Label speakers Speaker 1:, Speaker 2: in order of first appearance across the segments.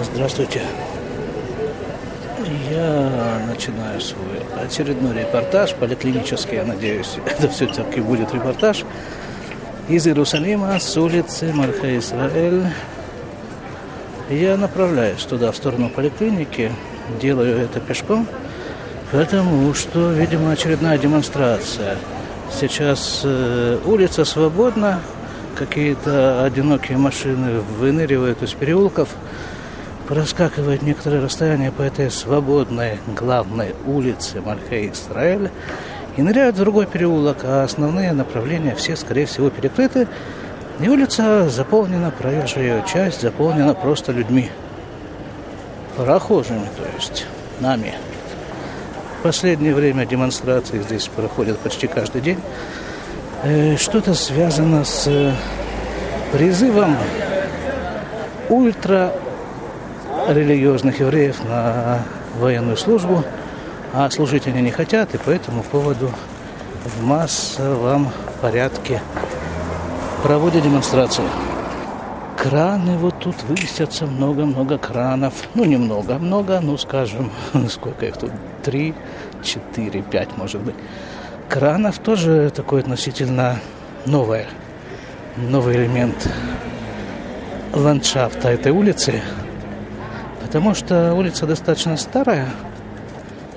Speaker 1: Здравствуйте. Я начинаю свой очередной репортаж, поликлинический, я надеюсь, это все-таки будет репортаж, из Иерусалима, с улицы Марха Исраэль. Я направляюсь туда, в сторону поликлиники, делаю это пешком, потому что, видимо, очередная демонстрация. Сейчас э, улица свободна, какие-то одинокие машины выныривают из переулков – проскакивает некоторое расстояние по этой свободной главной улице Мальхей Израиля и ныряют в другой переулок, а основные направления все, скорее всего, перекрыты. И улица заполнена, проезжая ее часть заполнена просто людьми. Прохожими, то есть, нами. В последнее время демонстрации здесь проходят почти каждый день. Э, что-то связано с призывом ультра религиозных евреев на военную службу, а служить они не хотят, и по этому поводу в массовом порядке проводят демонстрации. Краны вот тут высятся, много-много кранов. Ну, немного, много, ну, скажем, сколько их тут? Три, четыре, пять, может быть. Кранов тоже такой относительно новое, новый элемент ландшафта этой улицы – Потому что улица достаточно старая,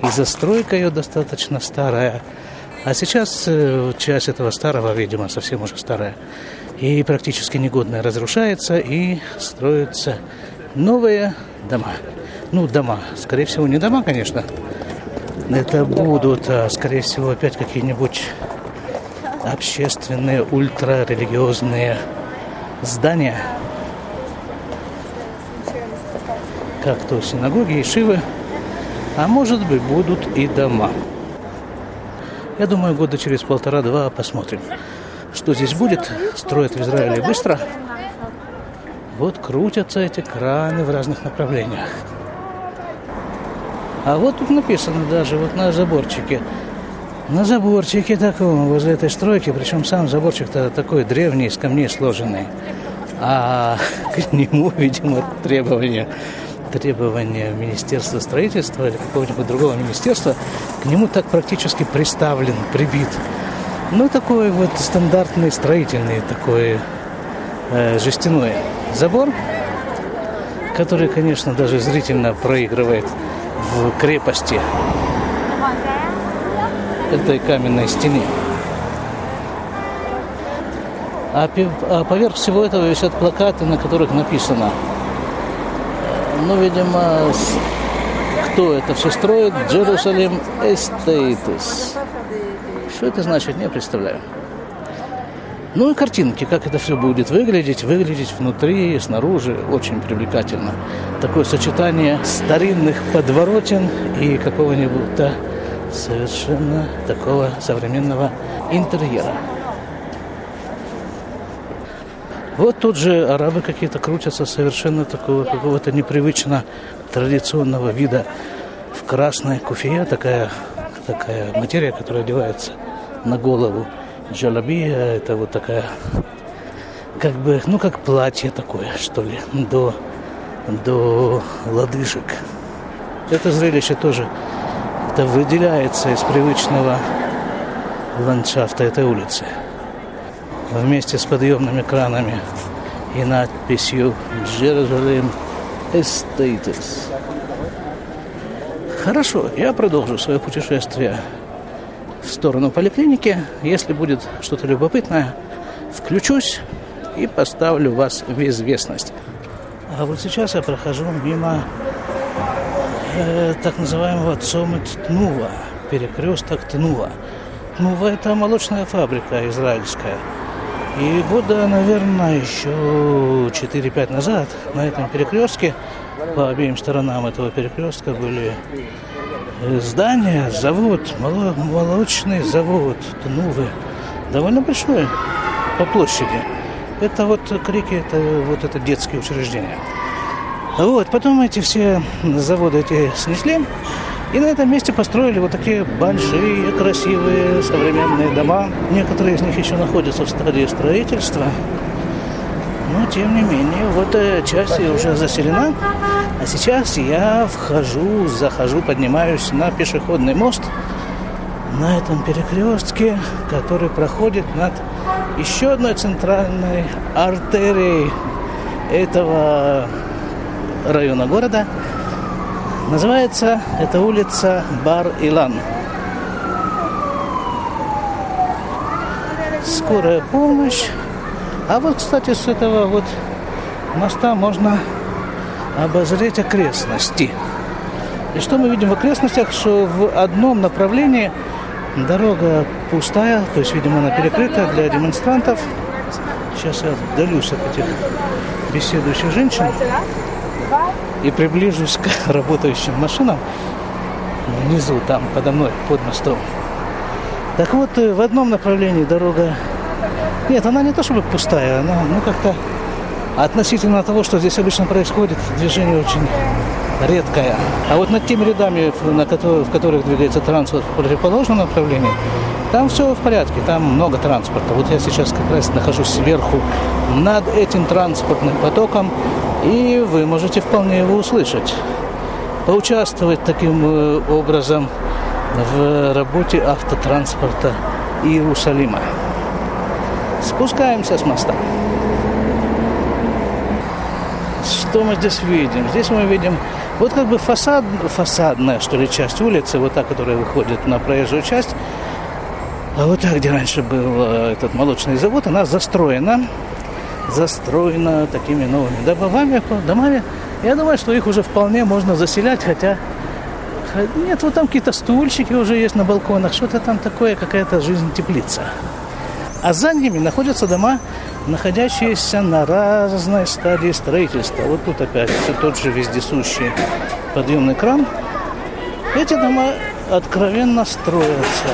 Speaker 1: и застройка ее достаточно старая. А сейчас э, часть этого старого, видимо, совсем уже старая, и практически негодная разрушается, и строятся новые дома. Ну, дома. Скорее всего, не дома, конечно. Это будут, а, скорее всего, опять какие-нибудь общественные, ультрарелигиозные здания – как то синагоги и шивы, а может быть будут и дома. Я думаю, года через полтора-два посмотрим, что здесь будет. Строят в Израиле быстро. Вот крутятся эти краны в разных направлениях. А вот тут написано даже вот на заборчике. На заборчике таком, возле этой стройки, причем сам заборчик-то такой древний, из камней сложенный. А к нему, видимо, требования требования Министерства строительства или какого-нибудь другого министерства, к нему так практически приставлен, прибит. Ну, такой вот стандартный строительный такой э, жестяной забор, который, конечно, даже зрительно проигрывает в крепости этой каменной стены. А, а поверх всего этого висят плакаты, на которых написано ну, видимо, кто это все строит? Jerusalem Estates. Что это значит, не представляю. Ну и картинки, как это все будет выглядеть, выглядеть внутри и снаружи, очень привлекательно. Такое сочетание старинных подворотен и какого-нибудь совершенно такого современного интерьера. Вот тут же арабы какие-то крутятся совершенно такого какого-то непривычно традиционного вида в красной куфия, такая, такая материя, которая одевается на голову. Джалабия, это вот такая, как бы, ну как платье такое, что ли, до, до лодыжек. Это зрелище тоже это выделяется из привычного ландшафта этой улицы вместе с подъемными кранами и надписью «Jerusalem Estates». Хорошо, я продолжу свое путешествие в сторону поликлиники. Если будет что-то любопытное, включусь и поставлю вас в известность. А вот сейчас я прохожу мимо э, так называемого Цомет Тнува, перекресток Тнува. Тнува – это молочная фабрика израильская – и года, наверное, еще 4-5 назад на этом перекрестке, по обеим сторонам этого перекрестка были здания, завод, молочный завод Тнувы, довольно большой по площади. Это вот крики, это вот это детские учреждения. Вот, потом эти все заводы эти снесли, и на этом месте построили вот такие большие, красивые, современные дома. Некоторые из них еще находятся в стадии строительства. Но, тем не менее, вот часть уже заселена. А сейчас я вхожу, захожу, поднимаюсь на пешеходный мост на этом перекрестке, который проходит над еще одной центральной артерией этого района города. Называется эта улица Бар-Илан. Скорая помощь. А вот, кстати, с этого вот моста можно обозреть окрестности. И что мы видим в окрестностях, что в одном направлении дорога пустая, то есть, видимо, она перекрыта для демонстрантов. Сейчас я отдалюсь от этих беседующих женщин и приближусь к работающим машинам внизу, там, подо мной, под мостом. Так вот, э, в одном направлении дорога... Нет, она не то чтобы пустая, она, ну, как-то относительно того, что здесь обычно происходит, движение очень редкое. А вот над теми рядами, на которых, в которых двигается транспорт в противоположном направлении, там все в порядке, там много транспорта. Вот я сейчас как раз нахожусь сверху над этим транспортным потоком, и вы можете вполне его услышать. Поучаствовать таким э, образом в работе автотранспорта Иерусалима. Спускаемся с моста. Что мы здесь видим? Здесь мы видим вот как бы фасад, фасадная, что ли, часть улицы, вот та, которая выходит на проезжую часть. А вот так, где раньше был э, этот молочный завод, она застроена, застроена такими новыми домами, домами. Я думаю, что их уже вполне можно заселять, хотя нет, вот там какие-то стульчики уже есть на балконах, что-то там такое, какая-то жизнь теплица. А за ними находятся дома, находящиеся на разной стадии строительства. Вот тут опять все тот же вездесущий подъемный кран. Эти дома откровенно строятся.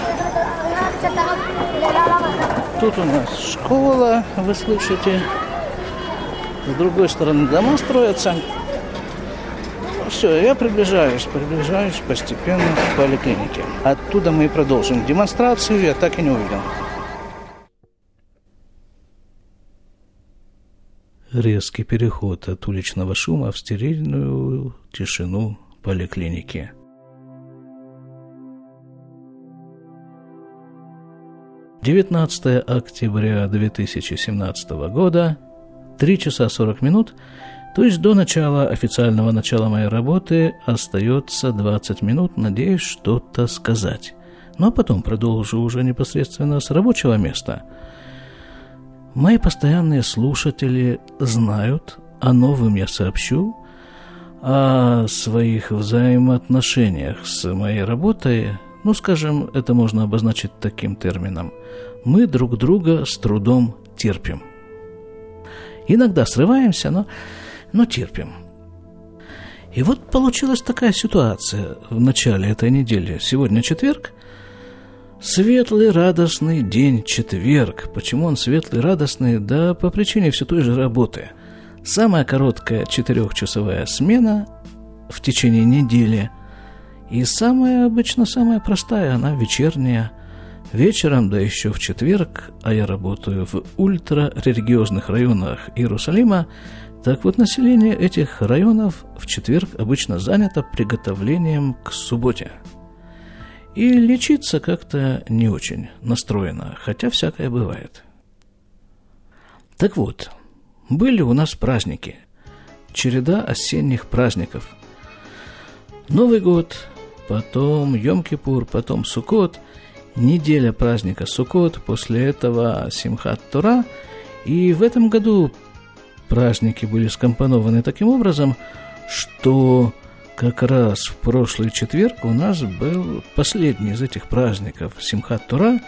Speaker 1: Тут у нас школа, вы слышите. С другой стороны дома строятся. Все, я приближаюсь, приближаюсь постепенно к поликлинике. Оттуда мы и продолжим демонстрацию, я так и не увидел. Резкий переход от уличного шума в стерильную тишину поликлиники. Девятнадцатое октября 2017 года, три часа сорок минут – то есть до начала, официального начала моей работы остается 20 минут, надеюсь что-то сказать. Ну а потом продолжу уже непосредственно с рабочего места. Мои постоянные слушатели знают, а новым я сообщу, о своих взаимоотношениях с моей работой, ну, скажем, это можно обозначить таким термином. Мы друг друга с трудом терпим. Иногда срываемся, но но терпим. И вот получилась такая ситуация в начале этой недели. Сегодня четверг. Светлый, радостный день четверг. Почему он светлый, радостный? Да по причине все той же работы. Самая короткая четырехчасовая смена в течение недели. И самая обычно самая простая, она вечерняя. Вечером, да еще в четверг, а я работаю в ультрарелигиозных районах Иерусалима, так вот, население этих районов в четверг обычно занято приготовлением к субботе. И лечиться как-то не очень настроено, хотя всякое бывает. Так вот, были у нас праздники, череда осенних праздников. Новый год, потом Йом-Кипур, потом Суккот, неделя праздника Суккот, после этого Симхат Тора, и в этом году праздники были скомпонованы таким образом, что как раз в прошлый четверг у нас был последний из этих праздников Симхат Тура,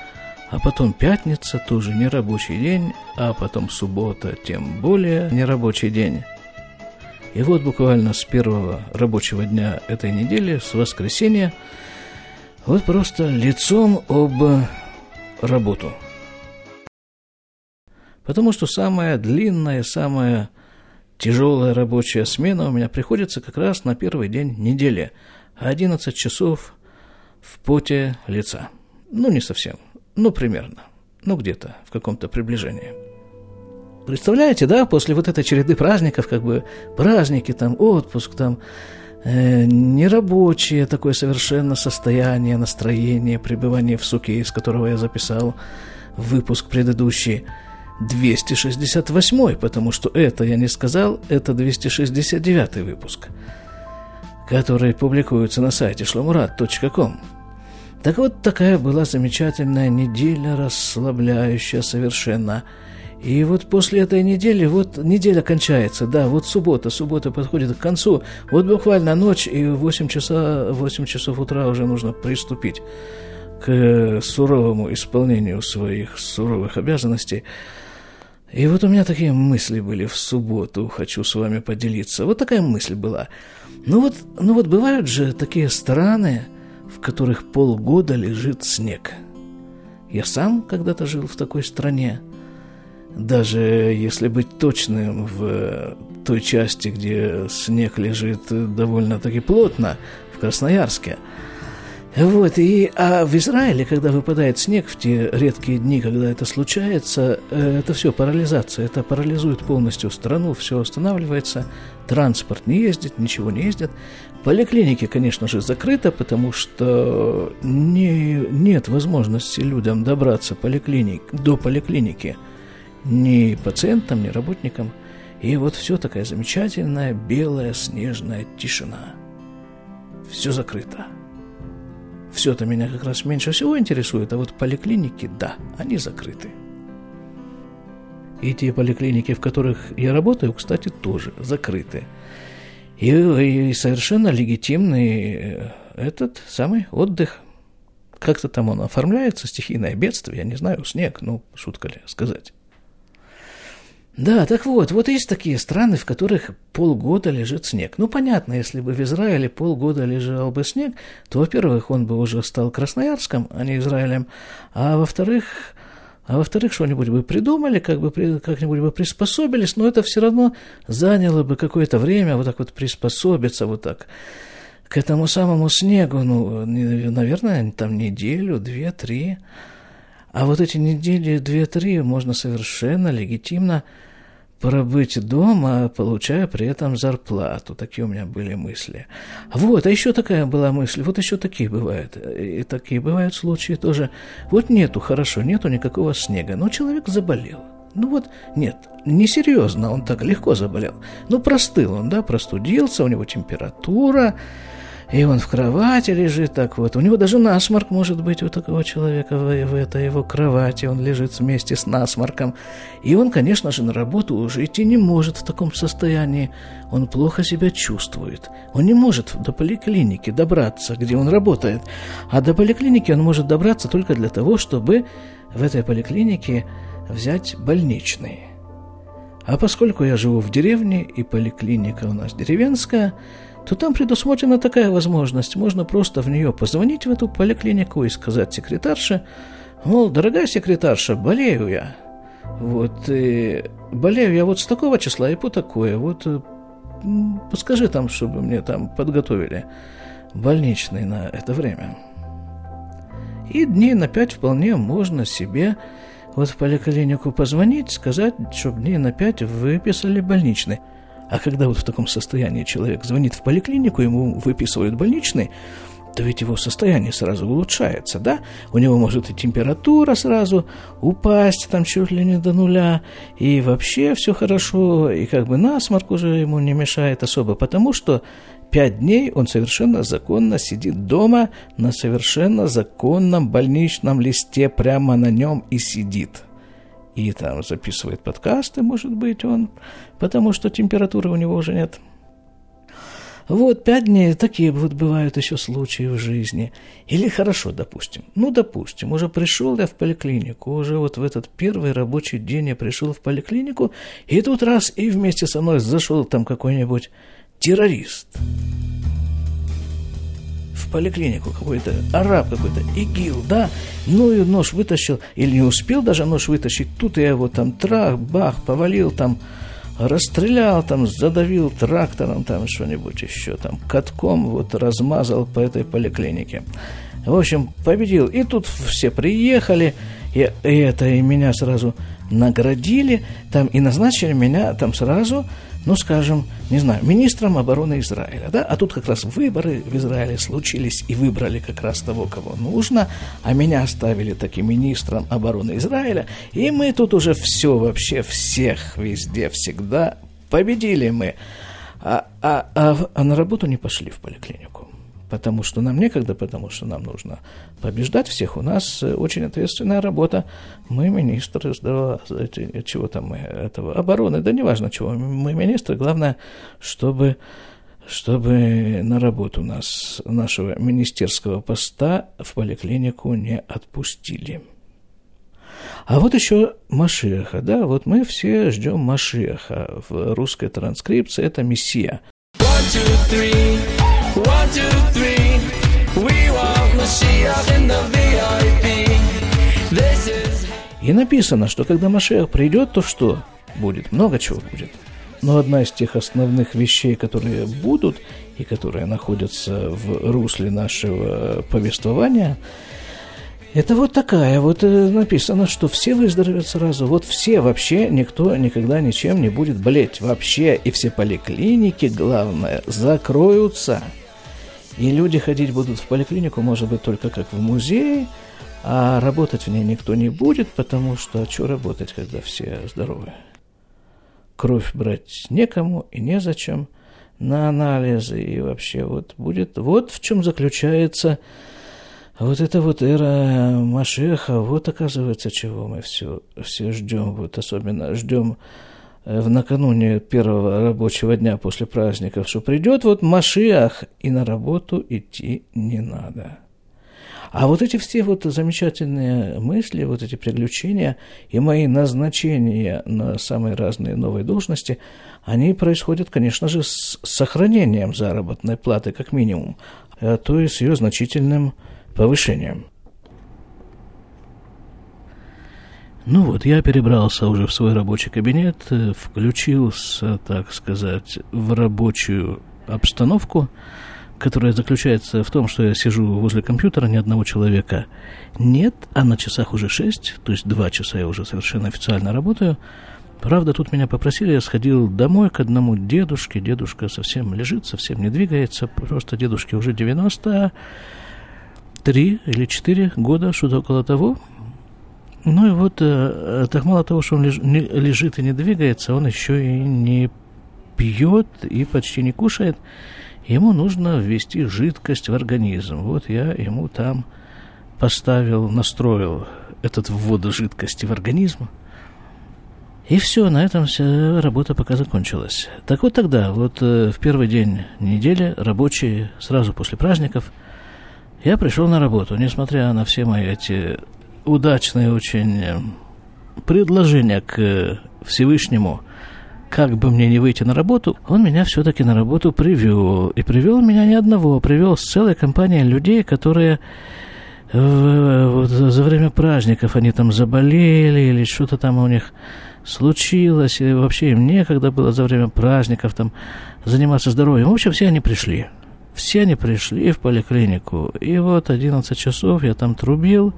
Speaker 1: а потом пятница, тоже не рабочий день, а потом суббота, тем более не рабочий день. И вот буквально с первого рабочего дня этой недели, с воскресенья, вот просто лицом об работу – Потому что самая длинная, самая тяжелая рабочая смена у меня приходится как раз на первый день недели. 11 часов в поте лица. Ну, не совсем. Ну, примерно. Ну, где-то в каком-то приближении. Представляете, да, после вот этой череды праздников, как бы праздники, там, отпуск, там, э, нерабочее такое совершенно состояние, настроение, пребывание в суке, из которого я записал выпуск предыдущий, 268, потому что это я не сказал, это 269 выпуск, который публикуется на сайте шломурат.ком. Так вот, такая была замечательная неделя, расслабляющая совершенно – и вот после этой недели, вот неделя кончается, да, вот суббота, суббота подходит к концу, вот буквально ночь, и в 8, часа, 8 часов утра уже нужно приступить к суровому исполнению своих суровых обязанностей. И вот у меня такие мысли были в субботу, хочу с вами поделиться. Вот такая мысль была. Ну вот, ну вот бывают же такие страны, в которых полгода лежит снег. Я сам когда-то жил в такой стране – даже если быть точным, в той части, где снег лежит довольно-таки плотно, в Красноярске. Вот, и, а в Израиле, когда выпадает снег в те редкие дни, когда это случается, э, это все парализация, это парализует полностью страну, все останавливается, транспорт не ездит, ничего не ездит. Поликлиники, конечно же, закрыты, потому что не, нет возможности людям добраться поликлиник, до поликлиники – ни пациентам, ни работникам. И вот все такая замечательная белая снежная тишина. Все закрыто. Все это меня как раз меньше всего интересует, а вот поликлиники, да, они закрыты. И те поликлиники, в которых я работаю, кстати, тоже закрыты. И, и совершенно легитимный э, этот самый отдых. Как-то там он оформляется, стихийное бедствие, я не знаю, снег, ну, шутка ли сказать. Да, так вот, вот есть такие страны, в которых полгода лежит снег. Ну, понятно, если бы в Израиле полгода лежал бы снег, то, во-первых, он бы уже стал Красноярском, а не Израилем, а во-вторых, а во-вторых, что-нибудь бы придумали, как бы как-нибудь бы приспособились, но это все равно заняло бы какое-то время вот так вот приспособиться вот так к этому самому снегу, ну, наверное, там неделю, две, три. А вот эти недели, две-три можно совершенно легитимно пробыть дома, получая при этом зарплату. Такие у меня были мысли. Вот, а еще такая была мысль, вот еще такие бывают. И такие бывают случаи тоже. Вот нету, хорошо, нету никакого снега, но человек заболел. Ну вот, нет, несерьезно, он так легко заболел. Ну, простыл он, да, простудился, у него температура, и он в кровати лежит так вот. У него даже насморк может быть у такого человека в, в этой его кровати. Он лежит вместе с насморком. И он, конечно же, на работу уже идти не может в таком состоянии. Он плохо себя чувствует. Он не может до поликлиники добраться, где он работает. А до поликлиники он может добраться только для того, чтобы в этой поликлинике взять больничный. А поскольку я живу в деревне, и поликлиника у нас деревенская, то там предусмотрена такая возможность. Можно просто в нее позвонить в эту поликлинику и сказать секретарше, мол, дорогая секретарша, болею я. Вот, и болею я вот с такого числа и по такое. Вот подскажи там, чтобы мне там подготовили больничный на это время. И дней на пять вполне можно себе вот в поликлинику позвонить, сказать, чтобы дней на пять выписали больничный. А когда вот в таком состоянии человек звонит в поликлинику, ему выписывают больничный, то ведь его состояние сразу улучшается, да? У него может и температура сразу упасть там чуть ли не до нуля, и вообще все хорошо, и как бы насморк уже ему не мешает особо, потому что пять дней он совершенно законно сидит дома на совершенно законном больничном листе, прямо на нем и сидит – и там записывает подкасты, может быть, он, потому что температуры у него уже нет. Вот, пять дней, такие вот бывают еще случаи в жизни. Или хорошо, допустим, ну, допустим, уже пришел я в поликлинику, уже вот в этот первый рабочий день я пришел в поликлинику, и тут раз и вместе со мной зашел там какой-нибудь террорист поликлинику какой-то, араб какой-то, ИГИЛ, да, ну и нож вытащил, или не успел даже нож вытащить, тут я его там трах, бах, повалил там, расстрелял там, задавил трактором там что-нибудь еще там, катком вот размазал по этой поликлинике. В общем, победил. И тут все приехали, и, и это, и меня сразу наградили там и назначили меня там сразу, ну, скажем, не знаю, министром обороны Израиля, да, а тут как раз выборы в Израиле случились и выбрали как раз того, кого нужно, а меня оставили таким министром обороны Израиля, и мы тут уже все вообще, всех, везде, всегда победили мы, а, а, а, а на работу не пошли в поликлинику потому что нам некогда, потому что нам нужно побеждать всех. У нас э, очень ответственная работа. Мы министры здравоохранения, чего там мы, этого, обороны, да неважно чего, мы министры, главное, чтобы чтобы на работу нас, нашего министерского поста в поликлинику не отпустили. А вот еще Машеха, да, вот мы все ждем Машеха. В русской транскрипции это Мессия. One, two, three. И написано, что когда Машех придет, то что будет? Много чего будет. Но одна из тех основных вещей, которые будут и которые находятся в русле нашего повествования, это вот такая, вот э, написано, что все выздоровеют сразу. Вот все вообще, никто никогда ничем не будет болеть. Вообще, и все поликлиники, главное, закроются. И люди ходить будут в поликлинику, может быть, только как в музее, а работать в ней никто не будет, потому что а что работать, когда все здоровы? Кровь брать некому и незачем на анализы, и вообще вот будет... Вот в чем заключается вот эта вот эра Машеха, вот оказывается, чего мы все, все ждем, вот особенно ждем в накануне первого рабочего дня после праздников, что придет вот Машиах, и на работу идти не надо. А вот эти все вот замечательные мысли, вот эти приключения и мои назначения на самые разные новые должности, они происходят, конечно же, с сохранением заработной платы как минимум, а то и с ее значительным повышением. Ну вот, я перебрался уже в свой рабочий кабинет, э, включился, так сказать, в рабочую обстановку, которая заключается в том, что я сижу возле компьютера, ни одного человека нет, а на часах уже шесть, то есть два часа я уже совершенно официально работаю. Правда, тут меня попросили, я сходил домой к одному дедушке. Дедушка совсем лежит, совсем не двигается. Просто дедушке уже 93 или 4 года, что-то около того. Ну и вот, э, так мало того, что он лежит и не двигается, он еще и не пьет и почти не кушает. Ему нужно ввести жидкость в организм. Вот я ему там поставил, настроил этот ввод жидкости в организм. И все, на этом вся работа пока закончилась. Так вот тогда, вот э, в первый день недели, рабочий, сразу после праздников, я пришел на работу, несмотря на все мои эти удачное очень э, предложение к э, Всевышнему, как бы мне не выйти на работу, он меня все-таки на работу привел. И привел меня не одного, а привел с целой компанией людей, которые э, вот за время праздников они там заболели или что-то там у них случилось, и вообще им некогда было за время праздников там заниматься здоровьем. В общем, все они пришли. Все они пришли в поликлинику. И вот 11 часов я там трубил,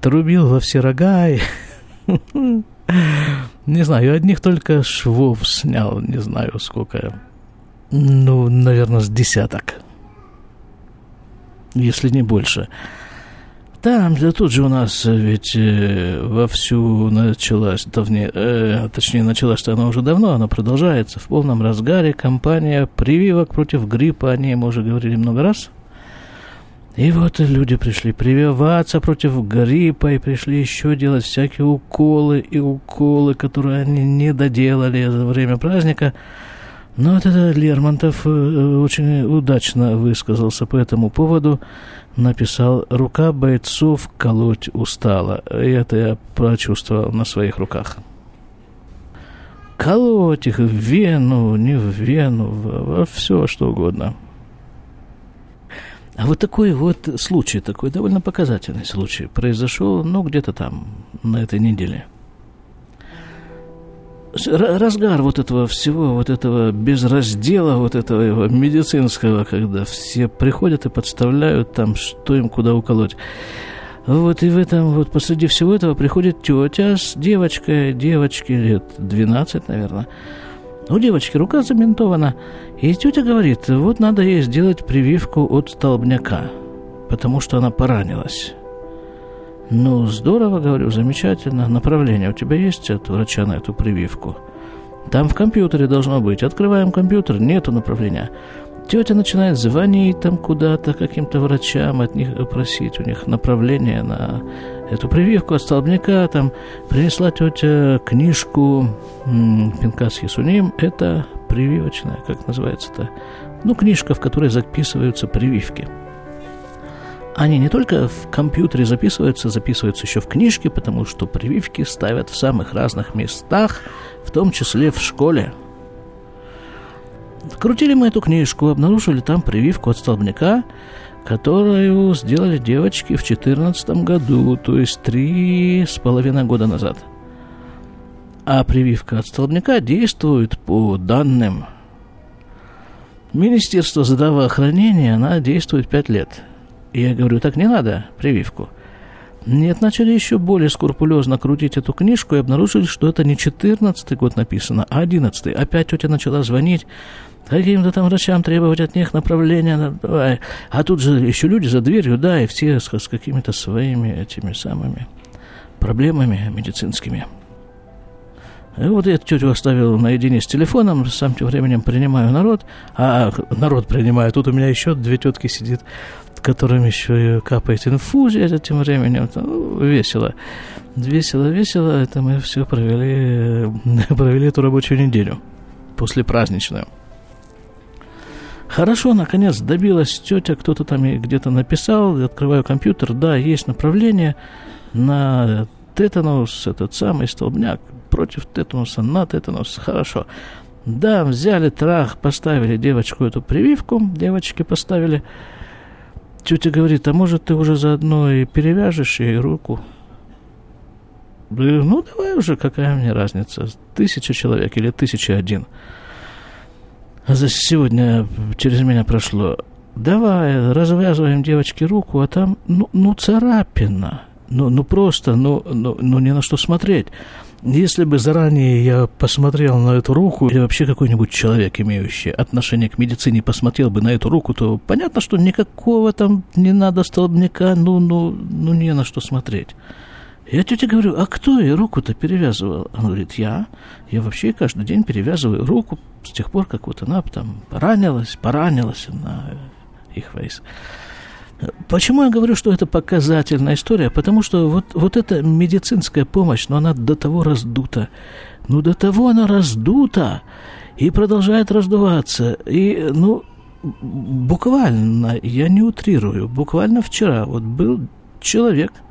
Speaker 1: трубил во все рога. И... Не знаю, одних только швов снял, не знаю сколько. Ну, наверное, с десяток. Если не больше. Там, да тут же у нас ведь э, вовсю началась, давне, э, точнее, началась-то она уже давно, она продолжается в полном разгаре. Компания прививок против гриппа, о ней мы уже говорили много раз. И вот люди пришли прививаться против гриппа, и пришли еще делать всякие уколы и уколы, которые они не доделали за время праздника. Но вот это Лермонтов э, очень удачно высказался по этому поводу. Написал «Рука бойцов колоть устала». И это я прочувствовал на своих руках. Колоть их в вену, не в вену, во все что угодно – а вот такой вот случай, такой довольно показательный случай, произошел, ну, где-то там, на этой неделе. Разгар вот этого всего, вот этого безраздела, вот этого его медицинского, когда все приходят и подставляют там, что им куда уколоть. Вот и в этом, вот посреди всего этого приходит тетя с девочкой, девочке лет 12, наверное. У девочки рука забинтована, и тетя говорит, вот надо ей сделать прививку от столбняка, потому что она поранилась. Ну, здорово, говорю, замечательно. Направление у тебя есть от врача на эту прививку? Там в компьютере должно быть. Открываем компьютер, нету направления. Тетя начинает звонить там куда-то каким-то врачам, от них просить у них направление на эту прививку от столбняка. Там принесла тетя книжку Пинкас Ясуним. Это прививочная, как называется-то? Ну, книжка, в которой записываются прививки. Они не только в компьютере записываются, записываются еще в книжке, потому что прививки ставят в самых разных местах, в том числе в школе. Крутили мы эту книжку, обнаружили там прививку от столбняка, которую сделали девочки в 2014 году, то есть три с половиной года назад. А прививка от столбняка действует по данным Министерства здравоохранения, она действует пять лет. И я говорю, так не надо прививку. Нет, начали еще более скрупулезно крутить эту книжку и обнаружили, что это не 14 год написано, а 11 Опять тетя начала звонить каким-то там врачам требовать от них направления. Давай. А тут же еще люди за дверью, да, и все с, с какими-то своими этими самыми проблемами медицинскими. И вот я тетю оставил наедине с телефоном, сам тем временем принимаю народ, а народ принимаю, тут у меня еще две тетки сидит, которым еще и капает инфузия тем временем, ну, весело. Весело, весело, это мы все провели, провели эту рабочую неделю, после праздничную. Хорошо, наконец добилась тетя, кто-то там где-то написал, открываю компьютер, да, есть направление на тетанус, этот самый столбняк, против тетануса, на тетанус, хорошо. Да, взяли трах, поставили девочку эту прививку, девочки поставили. Тетя говорит, а может ты уже заодно и перевяжешь ей руку? Ну, давай уже, какая мне разница, тысяча человек или тысяча один. А за сегодня через меня прошло. Давай, развязываем девочке руку, а там, ну, ну царапина. Ну, ну просто, ну, ну, ну не на что смотреть. Если бы заранее я посмотрел на эту руку, или вообще какой-нибудь человек, имеющий отношение к медицине, посмотрел бы на эту руку, то понятно, что никакого там не надо столбняка, ну, ну, ну не на что смотреть. Я тете говорю, а кто ей руку-то перевязывал? Она говорит, я. Я вообще каждый день перевязываю руку с тех пор, как вот она там поранилась, поранилась на их вейс. Почему я говорю, что это показательная история? Потому что вот, вот эта медицинская помощь, но она до того раздута. Ну, до того она раздута и продолжает раздуваться. И, ну, буквально, я не утрирую, буквально вчера вот был человек –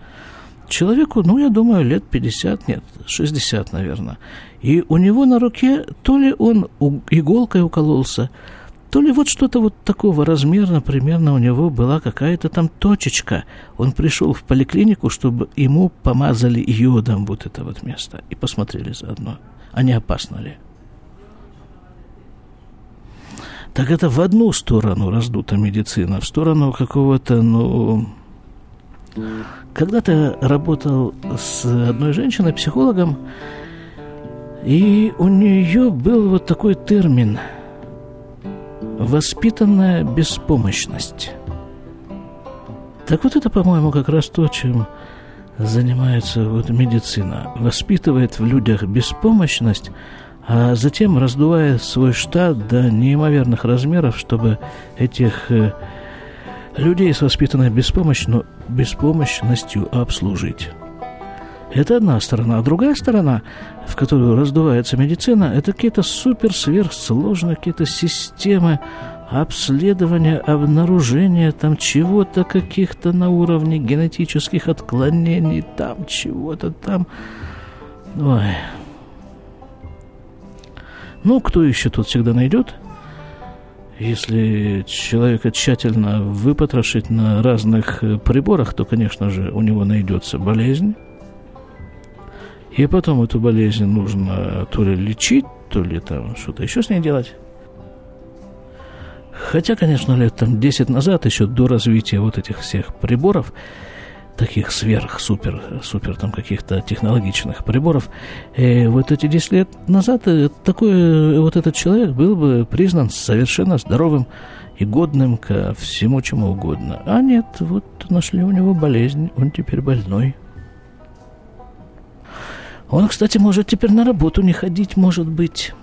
Speaker 1: Человеку, ну, я думаю, лет 50, нет, 60, наверное. И у него на руке то ли он иголкой укололся, то ли вот что-то вот такого размера, примерно у него была какая-то там точечка. Он пришел в поликлинику, чтобы ему помазали йодом вот это вот место. И посмотрели заодно, а не опасно ли. Так это в одну сторону раздута медицина, в сторону какого-то, ну, когда-то работал с одной женщиной, психологом, и у нее был вот такой термин «воспитанная беспомощность». Так вот это, по-моему, как раз то, чем занимается вот медицина. Воспитывает в людях беспомощность, а затем раздувая свой штат до неимоверных размеров, чтобы этих э, людей с воспитанной беспомощностью обслужить. Это одна сторона. А другая сторона, в которую раздувается медицина, это какие-то супер-сверхсложные какие-то системы обследования, обнаружения там чего-то, каких-то на уровне генетических отклонений, там чего-то там. Ой. Ну, кто еще тут всегда найдет? Если человека тщательно выпотрошить на разных э, приборах, то, конечно же, у него найдется болезнь. И потом эту болезнь нужно то ли лечить, то ли там что-то еще с ней делать. Хотя, конечно, лет там 10 назад, еще до развития вот этих всех приборов, таких сверх, супер, там каких-то технологичных приборов. И вот эти 10 лет назад э, такой э, вот этот человек был бы признан совершенно здоровым и годным ко всему чему угодно. А нет, вот нашли у него болезнь, он теперь больной. Он, кстати, может теперь на работу не ходить, может быть.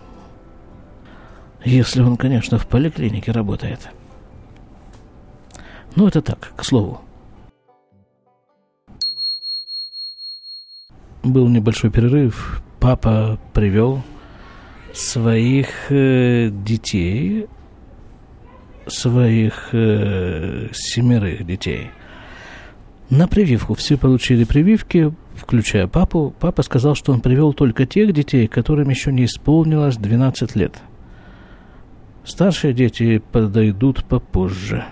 Speaker 1: Если он, конечно, в поликлинике работает. Ну, это так, к слову. Был небольшой перерыв. Папа привел своих э, детей, своих э, семерых детей. На прививку все получили прививки, включая папу. Папа сказал, что он привел только тех детей, которым еще не исполнилось 12 лет. Старшие дети подойдут попозже.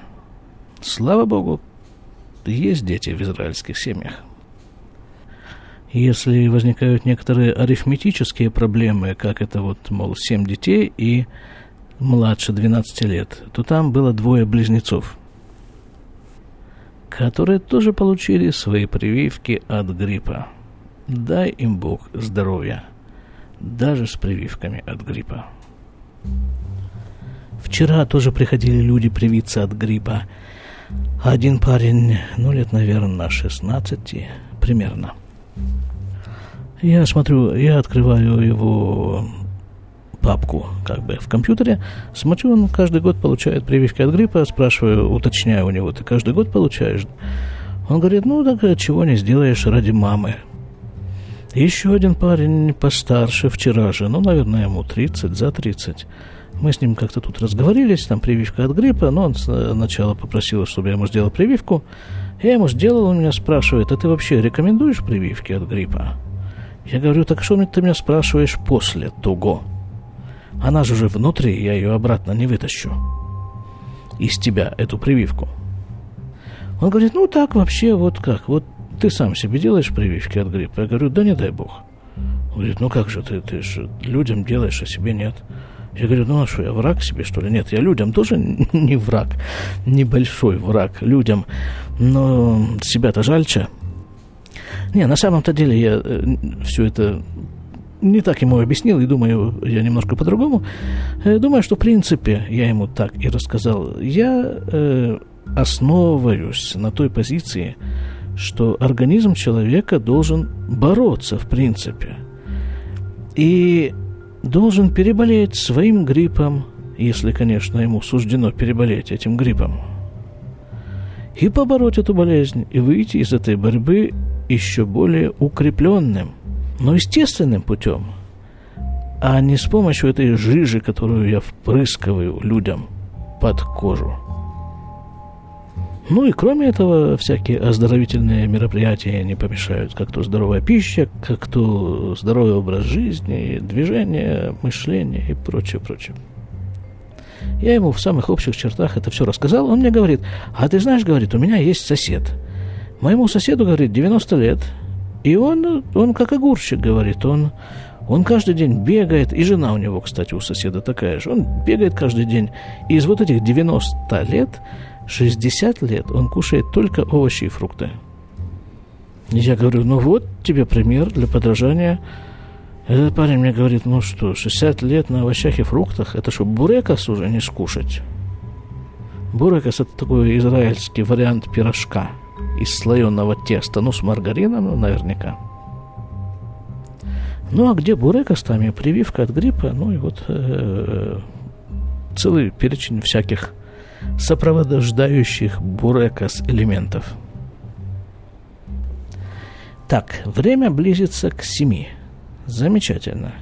Speaker 1: Слава Богу, есть дети в израильских семьях. Если возникают некоторые арифметические проблемы, как это вот, мол, 7 детей и младше 12 лет, то там было двое близнецов, которые тоже получили свои прививки от гриппа. Дай им Бог здоровья, даже с прививками от гриппа. Вчера тоже приходили люди привиться от гриппа. Один парень, ну лет, наверное, на 16 примерно. Я смотрю, я открываю его папку как бы в компьютере, смотрю, он каждый год получает прививки от гриппа, спрашиваю, уточняю у него, ты каждый год получаешь? Он говорит, ну так чего не сделаешь ради мамы. Еще один парень постарше вчера же, ну, наверное, ему 30, за 30. Мы с ним как-то тут разговорились, там прививка от гриппа, но он сначала попросил, чтобы я ему сделал прививку. Я ему сделал, он меня спрашивает, а ты вообще рекомендуешь прививки от гриппа? Я говорю, так что ты меня спрашиваешь после того? Она же уже внутри, я ее обратно не вытащу. Из тебя эту прививку. Он говорит, ну так вообще, вот как, вот ты сам себе делаешь прививки от гриппа? Я говорю, да не дай бог. Он говорит, ну как же ты, ты же людям делаешь, а себе нет. Я говорю, ну а что, я враг себе, что ли? Нет, я людям тоже не враг, небольшой враг людям, но себя-то жальче. Не, на самом-то деле я э, все это не так ему объяснил, и думаю, я немножко по-другому. Э, думаю, что в принципе я ему так и рассказал. Я э, основываюсь на той позиции, что организм человека должен бороться в принципе. И должен переболеть своим гриппом, если, конечно, ему суждено переболеть этим гриппом, и побороть эту болезнь, и выйти из этой борьбы еще более укрепленным, но естественным путем, а не с помощью этой жижи, которую я впрыскиваю людям под кожу. Ну и кроме этого, всякие оздоровительные мероприятия не помешают, как то здоровая пища, как то здоровый образ жизни, движение, мышление и прочее, прочее. Я ему в самых общих чертах это все рассказал. Он мне говорит, а ты знаешь, говорит, у меня есть сосед. Моему соседу, говорит, 90 лет. И он, он как огурчик, говорит, он, он каждый день бегает, и жена у него, кстати, у соседа такая же, он бегает каждый день. И из вот этих 90 лет 60 лет он кушает только овощи и фрукты. Я говорю, ну вот тебе пример для подражания. Этот парень мне говорит, ну что, 60 лет на овощах и фруктах, это что, бурекас уже не скушать? Бурекас – это такой израильский вариант пирожка из слоеного теста, ну, с маргарином, ну, наверняка. Ну, а где бурекас, там и прививка от гриппа, ну, и вот э, целый перечень всяких сопровождающих бурекас элементов. Так, время близится к семи. Замечательно.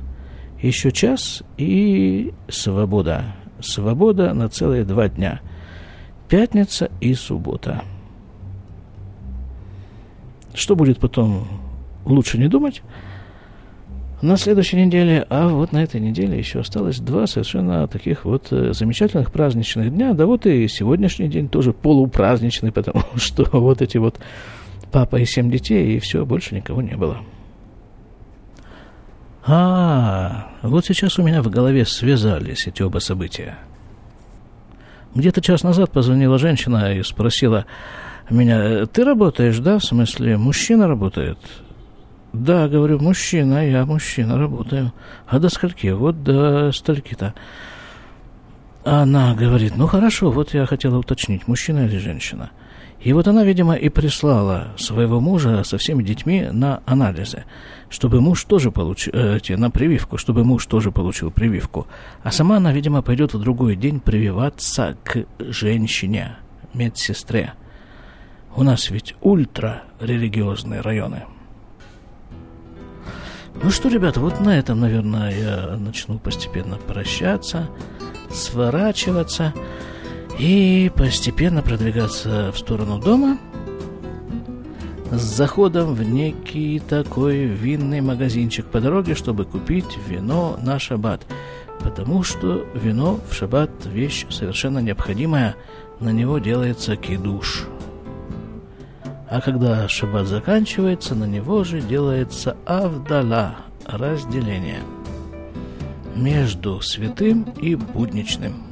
Speaker 1: Еще час и свобода. Свобода на целые два дня. Пятница и суббота. Что будет потом, лучше не думать на следующей неделе, а вот на этой неделе еще осталось два совершенно таких вот э, замечательных праздничных дня, да вот и сегодняшний день тоже полупраздничный, потому что вот эти вот папа и семь детей, и все, больше никого не было. А, вот сейчас у меня в голове связались эти оба события. Где-то час назад позвонила женщина и спросила, меня, ты работаешь, да, в смысле, мужчина работает? Да, говорю, мужчина, я мужчина, работаю. А до скольки? Вот до стольки-то. Она говорит, ну хорошо, вот я хотела уточнить, мужчина или женщина. И вот она, видимо, и прислала своего мужа со всеми детьми на анализы, чтобы муж тоже получил, э, на прививку, чтобы муж тоже получил прививку. А сама она, видимо, пойдет в другой день прививаться к женщине, медсестре. У нас ведь ультрарелигиозные районы. Ну что, ребята, вот на этом, наверное, я начну постепенно прощаться, сворачиваться и постепенно продвигаться в сторону дома с заходом в некий такой винный магазинчик по дороге, чтобы купить вино на шаббат. Потому что вино в шаббат вещь совершенно необходимая, на него делается кидуш. А когда шаббат заканчивается, на него же делается авдала, разделение между святым и будничным.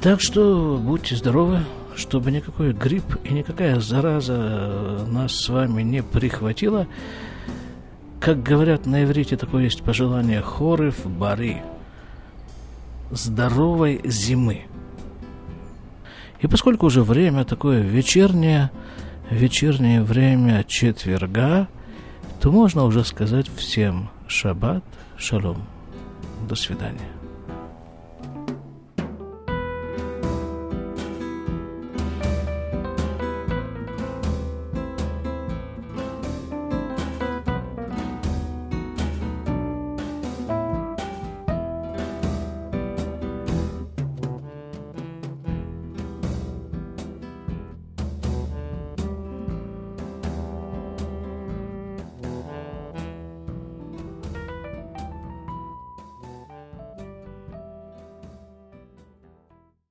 Speaker 1: Так что будьте здоровы, чтобы никакой грипп и никакая зараза нас с вами не прихватила. Как говорят на иврите, такое есть пожелание хорыв бары. Здоровой зимы. И поскольку уже время такое вечернее, вечернее время четверга, то можно уже сказать всем шаббат, шалом. До свидания.